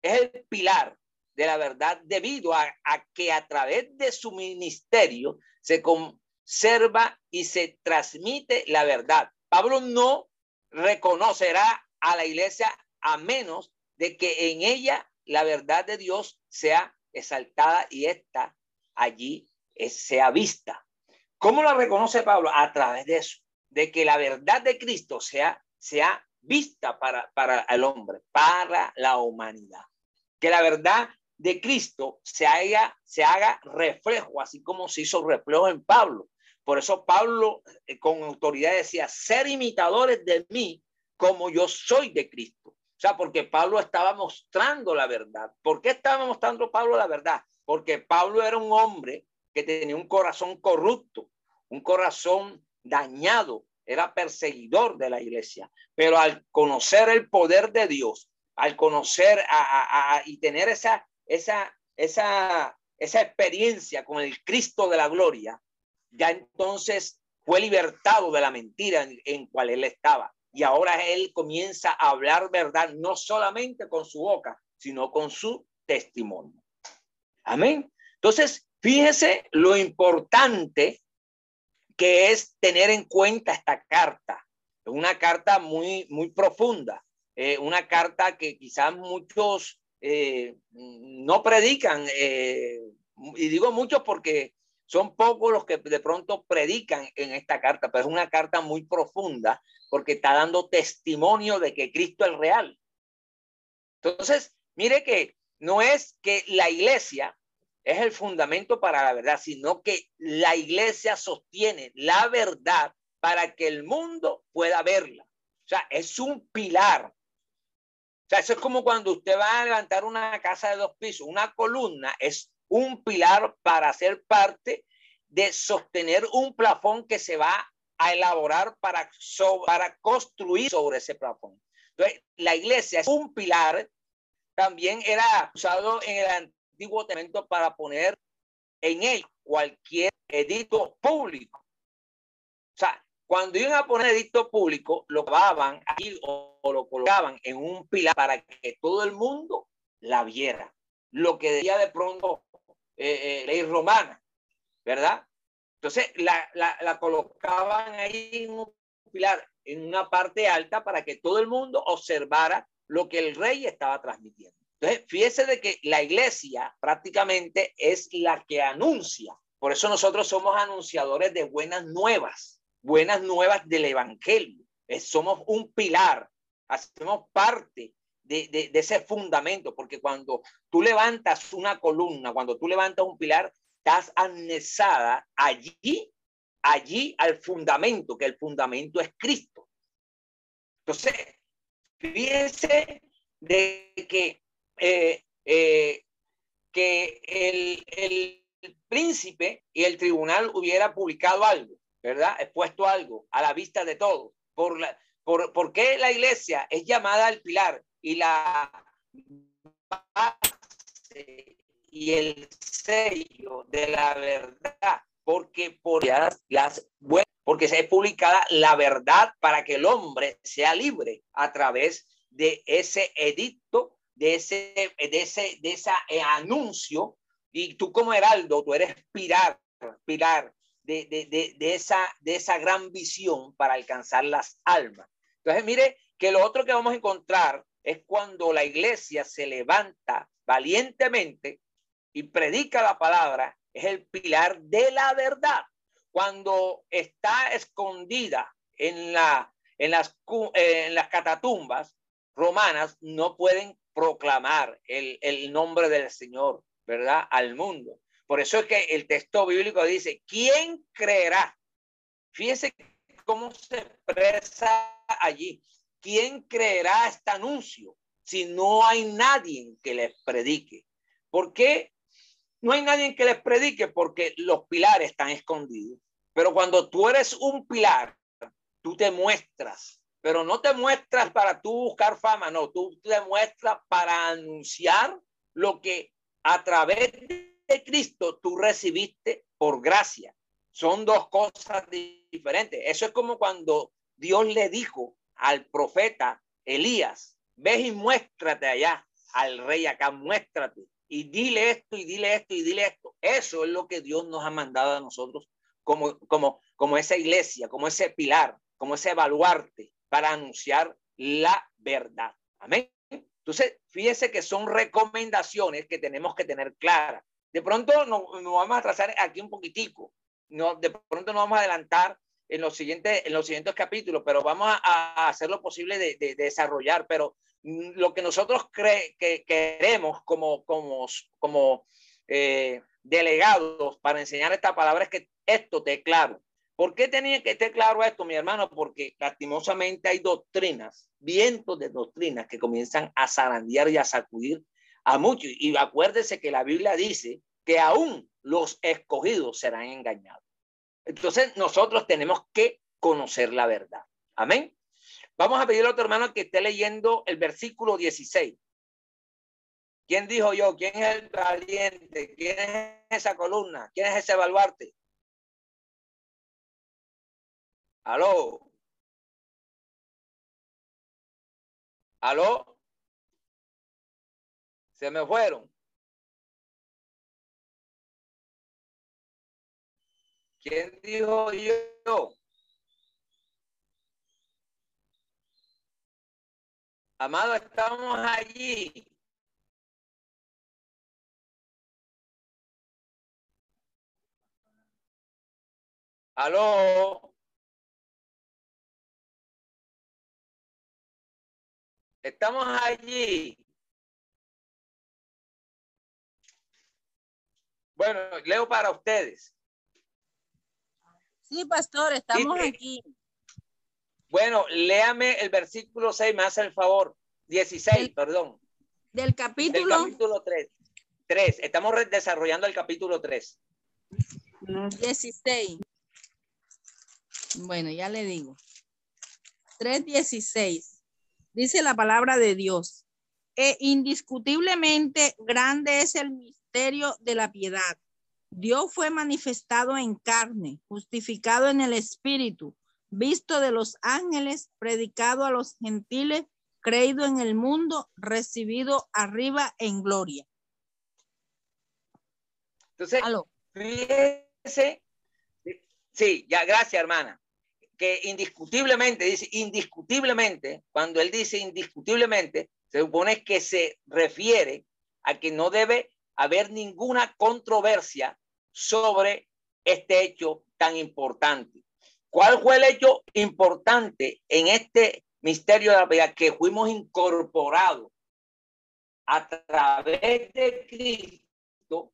es el pilar de la verdad debido a, a que a través de su ministerio se conserva y se transmite la verdad. Pablo no reconocerá a la iglesia a menos de que en ella la verdad de Dios sea exaltada y esta allí sea vista. ¿Cómo la reconoce Pablo? A través de eso, de que la verdad de Cristo sea, sea vista para, para el hombre, para la humanidad. Que la verdad de Cristo se haga, se haga reflejo, así como se hizo reflejo en Pablo. Por eso Pablo eh, con autoridad decía, ser imitadores de mí como yo soy de Cristo. O sea, porque Pablo estaba mostrando la verdad. ¿Por qué estaba mostrando Pablo la verdad? Porque Pablo era un hombre que tenía un corazón corrupto, un corazón dañado, era perseguidor de la iglesia. Pero al conocer el poder de Dios, al conocer y tener esa, esa, esa, esa experiencia con el Cristo de la gloria, ya entonces fue libertado de la mentira en, cual él estaba. Y ahora él comienza a hablar verdad, no solamente con su boca, sino con su testimonio. Amén. Entonces, fíjese lo importante que es tener en cuenta esta carta. Una carta muy, muy profunda, eh, una carta que quizás muchos eh, no predican, eh, y digo muchos porque son pocos los que de pronto predican en esta carta, pero es una carta muy profunda porque está dando testimonio de que Cristo es real. Entonces, mire que no es que la iglesia es el fundamento para la verdad, sino que la iglesia sostiene la verdad para que el mundo pueda verla. O sea, es un pilar. O sea, eso es como cuando usted va a levantar una casa de dos pisos, una columna es un pilar para ser parte de sostener un plafón que se va a elaborar para, para construir sobre ese plafón. Entonces, la iglesia es un pilar, también era usado en el Antiguo Testamento para poner en él cualquier edicto público. O sea, cuando iban a poner edicto público, lo llevaban ahí o, lo colocaban en un pilar para que todo el mundo la viera. Lo que decía de pronto eh, eh, ley romana, ¿verdad? Entonces la, la, colocaban ahí en un pilar, en una parte alta para que todo el mundo observara lo que el rey estaba transmitiendo. Entonces, fíjese de que la iglesia prácticamente es la que anuncia. Por eso nosotros somos anunciadores de buenas nuevas, buenas nuevas del evangelio. somos un pilar, hacemos parte de, de, ese fundamento, porque cuando tú levantas una columna, cuando tú levantas un pilar, estás anexada allí allí al fundamento, que el fundamento es Cristo. Entonces, fíjense de que, eh, eh, que el, el, príncipe y el tribunal hubiera publicado algo, ¿verdad? Expuesto algo a la vista de todos. Por, la, por, ¿Por qué la iglesia es llamada al pilar y la base y el sello de la verdad? Porque por las, las porque se publicada la verdad para que el hombre sea libre a través de ese edicto, de ese, de ese, de ese eh, anuncio. Y tú como heraldo, tú eres pilar, pilar de, de, de, esa, de esa gran visión para alcanzar las almas. Entonces, mire que lo otro que vamos a encontrar es cuando la iglesia se levanta valientemente y predica la palabra, es el pilar de la verdad cuando está escondida en, la, en, las, en las catatumbas romanas, no pueden proclamar el, el nombre del Señor, ¿verdad? Al mundo. Por eso es que el texto bíblico dice, ¿quién creerá? Fíjese cómo se expresa allí. ¿Quién creerá este anuncio si no hay nadie que les predique? ¿Por qué no hay nadie que les predique porque los pilares están escondidos. Pero cuando tú eres un pilar, tú te muestras, pero no te muestras para tú buscar fama, no, tú te muestras para anunciar lo que a través de Cristo tú recibiste por gracia. Son dos cosas diferentes. Eso es como cuando Dios le dijo al profeta Elías, ves y muéstrate allá al rey acá, muéstrate y dile esto y dile esto y dile esto. Eso es lo que Dios nos ha mandado a nosotros como, como, como esa iglesia, como ese pilar, como ese baluarte para anunciar la verdad. Amén. Entonces, fíjese que son recomendaciones que tenemos que tener claras. De pronto nos, vamos a trazar aquí un poquitico. No, de pronto nos vamos a adelantar en los siguientes, en los siguientes capítulos, pero vamos a, a hacer lo posible de, de, de desarrollar. Pero lo que nosotros cre que queremos como, como, como eh, delegados para enseñar esta palabra es que esto esté claro. ¿Por qué tenía que estar claro esto, mi hermano? Porque lastimosamente hay doctrinas, vientos de doctrinas que comienzan a zarandear y a sacudir a muchos. Y acuérdese que la Biblia dice que aún los escogidos serán engañados. Entonces nosotros tenemos que conocer la verdad. Amén. Vamos a pedirle a otro hermano que esté leyendo el versículo 16. ¿Quién dijo yo? ¿Quién es el valiente? ¿Quién es esa columna? ¿Quién es ese baluarte? ¿Aló? ¿Aló? Se me fueron. ¿Quién dijo yo? Amado, estamos allí. Aló. Estamos allí. Bueno, leo para ustedes. Sí, pastor, estamos aquí. Bueno, léame el versículo 6, me hace el favor. 16, perdón. Del capítulo. Del capítulo 3. 3. Estamos desarrollando el capítulo 3. 16. Bueno, ya le digo. 3.16. Dice la palabra de Dios. E indiscutiblemente grande es el misterio de la piedad. Dios fue manifestado en carne, justificado en el espíritu visto de los ángeles, predicado a los gentiles, creído en el mundo, recibido arriba en gloria. Entonces, fíjese, sí, ya, gracias, hermana. Que indiscutiblemente, dice indiscutiblemente, cuando él dice indiscutiblemente, se supone que se refiere a que no debe haber ninguna controversia sobre este hecho tan importante. ¿Cuál fue el hecho importante en este misterio de la vida? Que fuimos incorporados a través de Cristo,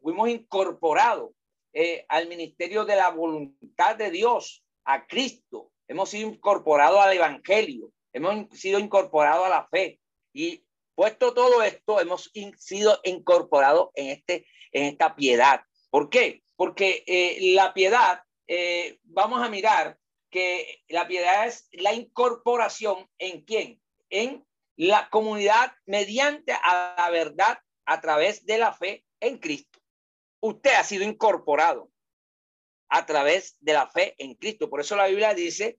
fuimos incorporados eh, al ministerio de la voluntad de Dios, a Cristo. Hemos sido incorporados al Evangelio, hemos sido incorporados a la fe y puesto todo esto, hemos sido incorporados en, este, en esta piedad. ¿Por qué? Porque eh, la piedad, eh, vamos a mirar que la piedad es la incorporación en quién? En la comunidad mediante a la verdad a través de la fe en Cristo. Usted ha sido incorporado a través de la fe en Cristo. Por eso la Biblia dice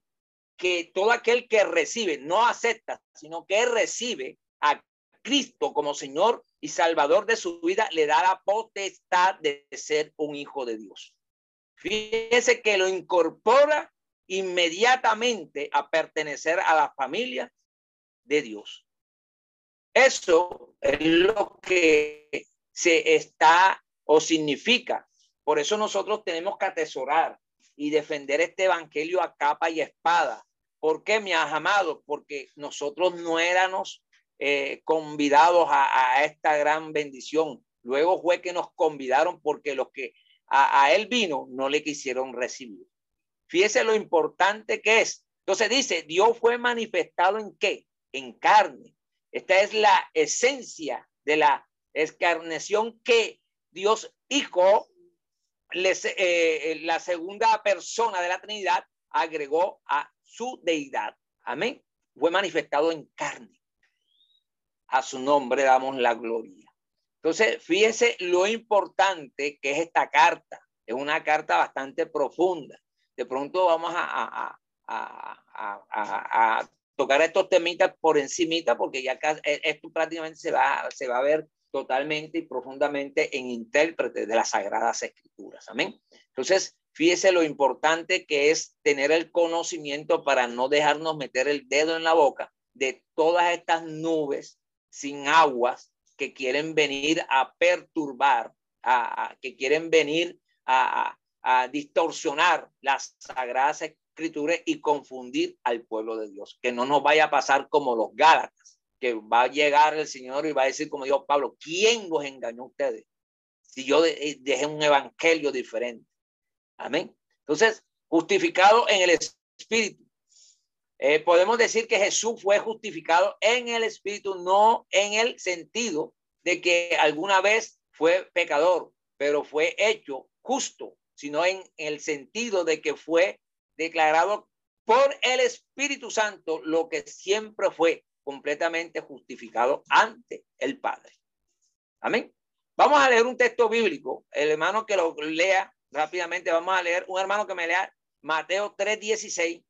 que todo aquel que recibe, no acepta, sino que recibe a Cristo como Señor y Salvador de su vida, le da la potestad de ser un hijo de Dios. Fíjese que lo incorpora inmediatamente a pertenecer a la familia de Dios. Eso es lo que se está o significa. Por eso nosotros tenemos que atesorar y defender este evangelio a capa y espada. ¿Por qué, mis amados? Porque nosotros no éramos eh, convidados a, esta gran bendición. Luego fue que nos convidaron porque los que a, él vino no le quisieron recibir. Fíjese lo importante que es. Entonces dice, Dios fue manifestado en qué? En carne. Esta es la esencia de la escarnación que Dios Hijo, les, eh, la segunda persona de la Trinidad, agregó a su deidad. Amén. Fue manifestado en carne. A su nombre damos la gloria. Entonces, fíjese lo importante que es esta carta. Es una carta bastante profunda de pronto vamos a, a, tocar estos temitas por encimita porque ya e, esto prácticamente se va, se va a ver totalmente y profundamente en intérprete de las sagradas escrituras. Amén. Entonces, fíjese lo importante que es tener el conocimiento para no dejarnos meter el dedo en la boca de todas estas nubes sin aguas que quieren venir a perturbar, a, que quieren venir a, distorsionar las sagradas escrituras y confundir al pueblo de Dios. Que no nos vaya a pasar como los Gálatas, que va a llegar el Señor y va a decir, como dijo Pablo, ¿quién los engañó a ustedes? Si yo eh, dejé un evangelio diferente. Amén. Entonces, justificado en el Espíritu. Eh, podemos decir que Jesús fue justificado en el Espíritu, no en el sentido de que alguna vez fue pecador, pero fue hecho justo sino en el sentido de que fue declarado por el Espíritu Santo lo que siempre fue completamente justificado ante el Padre. Amén. Vamos a leer un texto bíblico. El hermano que lo lea rápidamente, vamos a leer un hermano que me lea Mateo 3:16,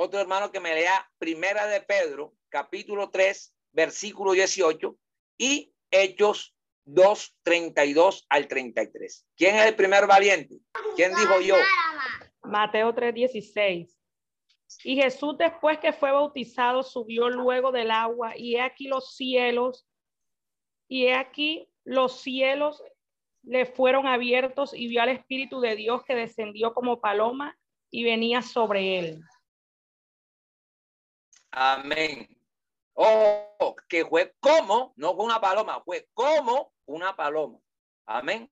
otro hermano que me lea Primera de Pedro, capítulo 3, versículo 18 y Hechos 2, 32 al 33. ¿Quién es el primer valiente? ¿Quién dijo yo? Mateo 3, 16. Y Jesús después que fue bautizado subió luego del agua y he aquí los cielos y he aquí los cielos le fueron abiertos y vio al Espíritu de Dios que descendió como paloma y venía sobre él. Amén. Oh, que fue como, no fue una paloma, fue como una paloma. Amén.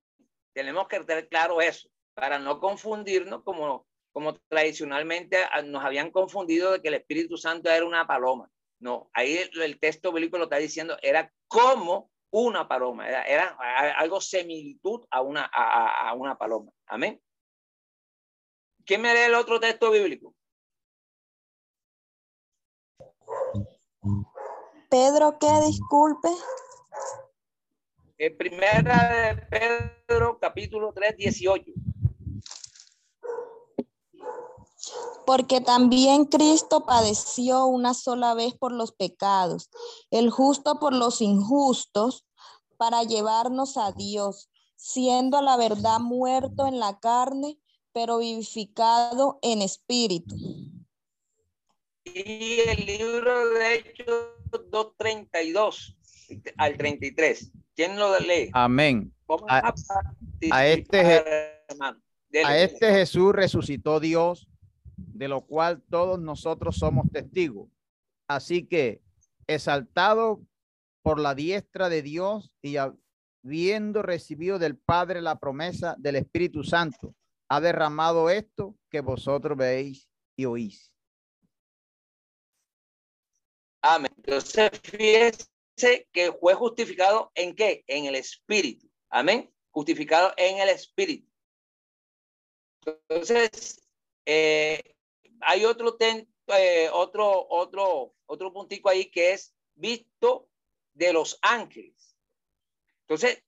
Tenemos que tener claro eso para no confundirnos como, como tradicionalmente nos habían confundido de que el Espíritu Santo era una paloma. No, ahí el, texto bíblico lo está diciendo, era como una paloma, era, era algo similitud a una, a, a una paloma. Amén. ¿Quién me lee el otro texto bíblico? Pedro, ¿qué? Disculpe. En primera de Pedro, capítulo 3, 18. Porque también Cristo padeció una sola vez por los pecados, el justo por los injustos, para llevarnos a Dios, siendo a la verdad muerto en la carne, pero vivificado en espíritu. Y el libro de Hechos 2.32 al 33. ¿Quién lo lee? Amén. A, a, este, a este Jesús resucitó Dios, de lo cual todos nosotros somos testigos. Así que, exaltado por la diestra de Dios y viendo recibido del Padre la promesa del Espíritu Santo, ha derramado esto que vosotros veis y oís. Entonces, fíjese que fue justificado en qué? En el Espíritu. Amén. Justificado en el Espíritu. Entonces, eh, hay otro, eh, otro, otro, otro puntico ahí que es visto de los ángeles. Entonces,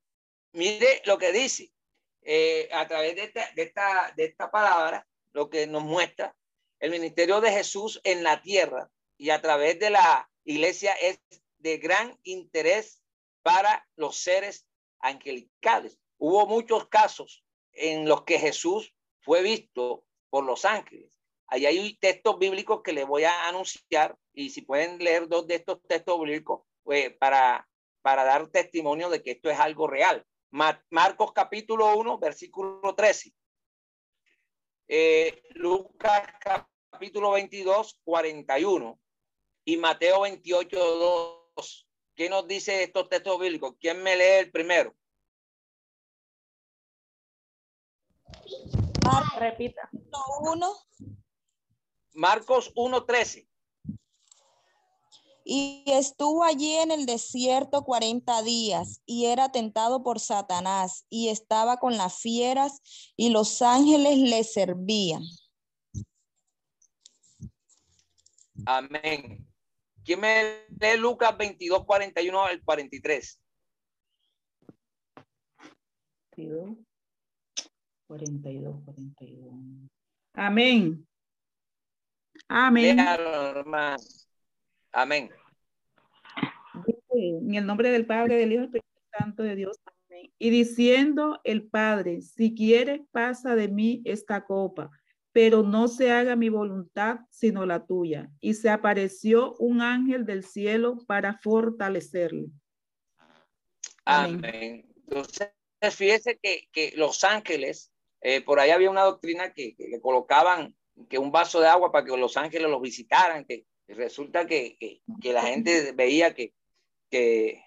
mire lo que dice eh, a través de esta, de, esta, de esta palabra, lo que nos muestra el ministerio de Jesús en la tierra y a través de la iglesia es de gran interés para los seres angelicales. Hubo muchos casos en los que Jesús fue visto por los ángeles. Ahí hay textos bíblicos que les voy a anunciar y si pueden leer dos de estos textos bíblicos pues, para, para dar testimonio de que esto es algo real. Marcos capítulo 1, versículo 13. Eh, Lucas capítulo 22, 41 y Mateo 28, 2. ¿Qué nos dice estos textos bíblicos? ¿Quién me lee el primero? Repita. Uno. Marcos 1.13. Y estuvo allí en el desierto cuarenta días y era tentado por Satanás y estaba con las fieras y los ángeles le servían. Amén. ¿Quién me lee Lucas 22, 41 al 43? 42, 42. Amén. Amén. Amén. En el nombre del Padre, del Hijo y del Espíritu Santo de Dios. Amén. Y diciendo el Padre, si quieres, pasa de mí esta copa, pero no se haga mi voluntad, sino la tuya. Y se apareció un ángel del cielo para fortalecerle. Amén. Entonces, fíjese que, que los ángeles, eh, por ahí había una doctrina que, que, colocaban que un vaso de agua para que los ángeles los visitaran, que resulta que, que la gente [LAUGHS] veía que, que,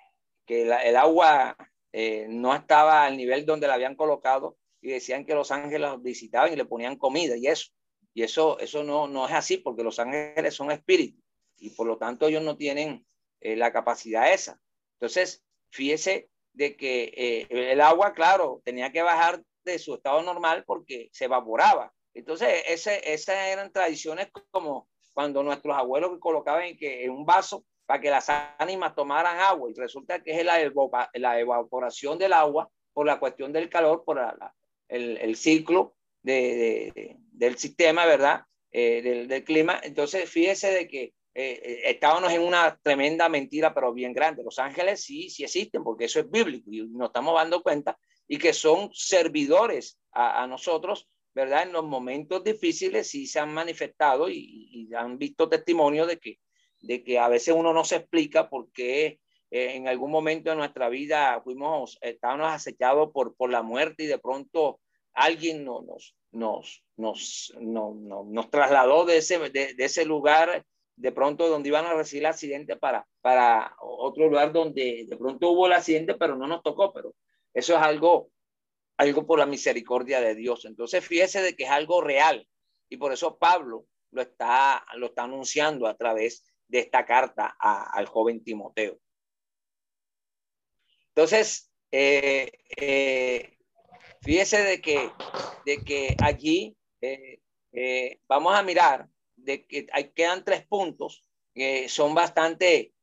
el agua eh, no estaba al nivel donde la habían colocado y decían que los ángeles los visitaban y le ponían comida y eso. Y eso, eso no, no es así porque los ángeles son espíritus y por lo tanto ellos no tienen eh, la capacidad esa. Entonces, fíjese de que eh, el agua, claro, tenía que bajar de su estado normal porque se evaporaba. Entonces, ese, esas eran tradiciones como cuando nuestros abuelos colocaban en, que, en un vaso para que las ánimas tomaran agua y resulta que es la, la evaporación del agua por la cuestión del calor, por la, el, el ciclo de, de, del sistema, ¿verdad? Eh, del, del, clima. Entonces, fíjese de que eh, eh, estábamos en una tremenda mentira, pero bien grande. Los ángeles sí, sí existen, porque eso es bíblico y nos estamos dando cuenta y que son servidores a, a nosotros, ¿verdad? En los momentos difíciles sí se han manifestado y, y, han visto testimonio de que, de que a veces uno no se explica por qué en algún momento de nuestra vida fuimos, estábamos acechados por, por la muerte y de pronto alguien nos, nos, nos, nos, nos, trasladó de ese, de, de, ese lugar de pronto donde iban a recibir el accidente para, para otro lugar donde de pronto hubo el accidente, pero no nos tocó, pero eso es algo, algo por la misericordia de Dios. Entonces, fíjese de que es algo real y por eso Pablo lo está, lo está anunciando a través de esta carta a, al joven Timoteo. Entonces, eh, eh, fíjese de que, de que allí eh, vamos a mirar de que hay, quedan tres puntos que son bastante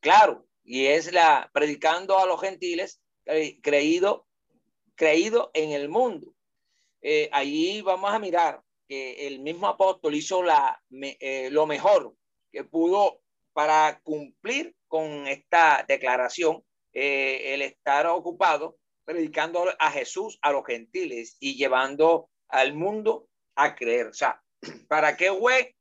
claros y es la predicando a los gentiles creído, creído en el mundo. allí vamos a mirar que el mismo apóstol hizo la, lo mejor que pudo para cumplir con esta declaración, el estar ocupado predicando a Jesús a los gentiles y llevando al mundo a creer. O sea, [CLEARS THROAT] ¿para qué fue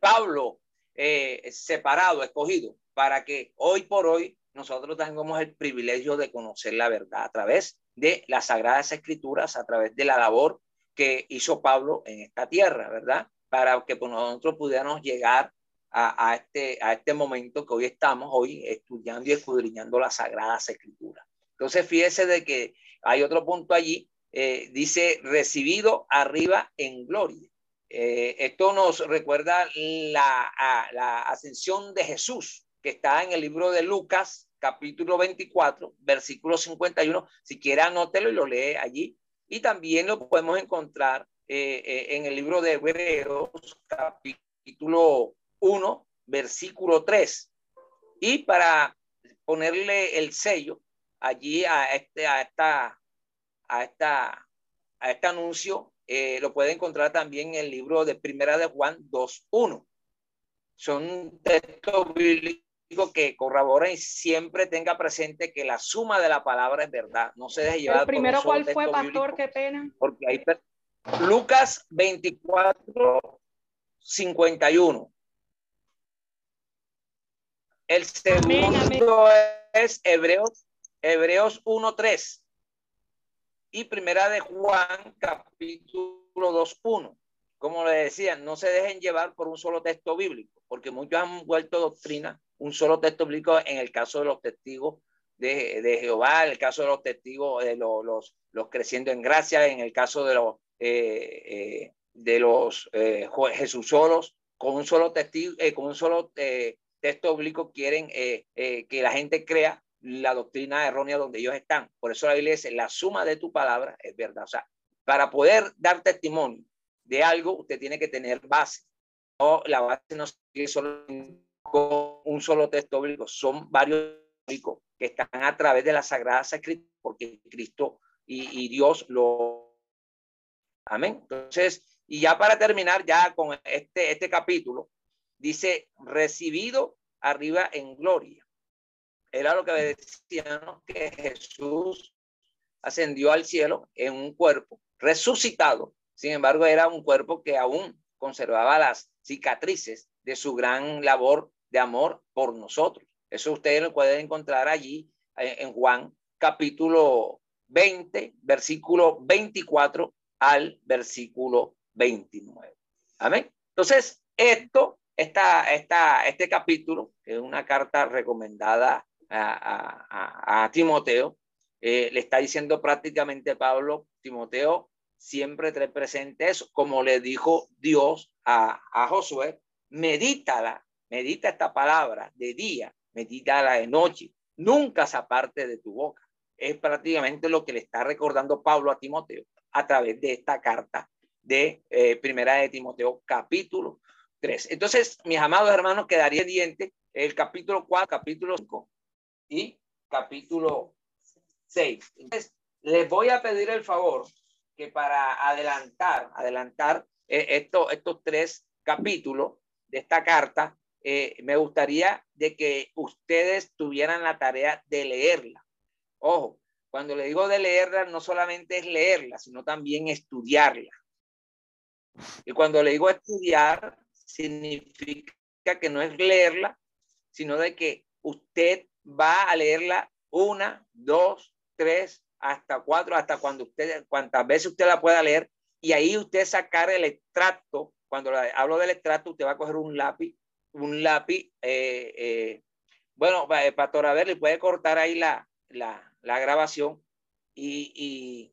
Pablo eh, separado, escogido? Para que hoy por hoy nosotros tengamos el privilegio de conocer la verdad a través de las sagradas escrituras, a través de la labor que hizo Pablo en esta tierra, ¿verdad? Para que nosotros pudiéramos llegar a, este, a este momento que hoy estamos, hoy estudiando y escudriñando las Sagradas Escrituras. Entonces, fíjese de que hay otro punto allí, eh, dice, recibido arriba en gloria. Eh, esto nos recuerda la, la ascensión de Jesús, que está en el libro de Lucas, capítulo 24, versículo 51. Si quiere, anótelo y lo lee allí. Y también lo podemos encontrar eh, en el libro de Hebreos, capítulo 1, versículo 3. Y para ponerle el sello allí a este, a esta, a esta, a este anuncio, eh, lo puede encontrar también en el libro de Primera de Juan 2.1. Son textos bíblicos que corroboran y siempre tenga presente que la suma de la palabra es verdad. No se deje llevar. ¿El primero cuál fue, pastor? Qué pena. Porque hay Lucas 24, 51. El segundo es Hebreos, Hebreos 1.3 y primera de Juan capítulo 2.1. Como le decía, no se dejen llevar por un solo texto bíblico, porque muchos han vuelto doctrina un solo texto bíblico en el caso de los testigos de, de Jehová, en el caso de los testigos de los, los, los creciendo en gracia, en el caso de los, eh, eh, de los eh, Jesús solos, con un solo testigo, con un solo texto bíblico quieren eh, eh, que la gente crea la doctrina errónea donde ellos están. Por eso la Biblia dice, la suma de tu palabra es verdad. O sea, para poder dar testimonio de algo, usted tiene que tener base. No, la base no es solo con un solo texto bíblico, son varios bíblicos que están a través de las sagradas escrituras, porque Cristo y, y Dios lo... Amén. Entonces, y ya para terminar, ya con este, este capítulo, dice, recibido arriba en gloria. Era lo que decía, que Jesús ascendió al cielo en un cuerpo resucitado. Sin embargo, era un cuerpo que aún conservaba las cicatrices de su gran labor de amor por nosotros. Eso ustedes lo pueden encontrar allí eh, en Juan capítulo 20, versículo 24 al versículo 29. Amén. Entonces, esto esta, este capítulo, que es una carta recomendada a, a, Timoteo, eh, le está diciendo prácticamente Pablo, Timoteo, siempre te presente eso, como le dijo Dios a, a Josué, medítala, medita esta palabra de día, medítala de noche, nunca se aparte de tu boca. Es prácticamente lo que le está recordando Pablo a Timoteo a través de esta carta de eh, Primera de Timoteo, capítulo entonces, mis amados hermanos, quedaría diente el capítulo 4, capítulo 5 y capítulo 6. Entonces, les voy a pedir el favor que para adelantar, adelantar eh, esto, estos tres capítulos de esta carta, eh, me gustaría de que ustedes tuvieran la tarea de leerla. Ojo, cuando le digo de leerla, no solamente es leerla, sino también estudiarla. Y cuando le digo estudiar, significa que no es leerla, sino de que usted va a leerla una, dos, tres, hasta cuatro, hasta cuando usted, cuantas veces usted la pueda leer, y ahí usted sacar el extracto. Cuando hablo del extracto, usted va a coger un lápiz, un lápiz, eh, eh, bueno, eh, para ver, le puede cortar ahí la, la, grabación y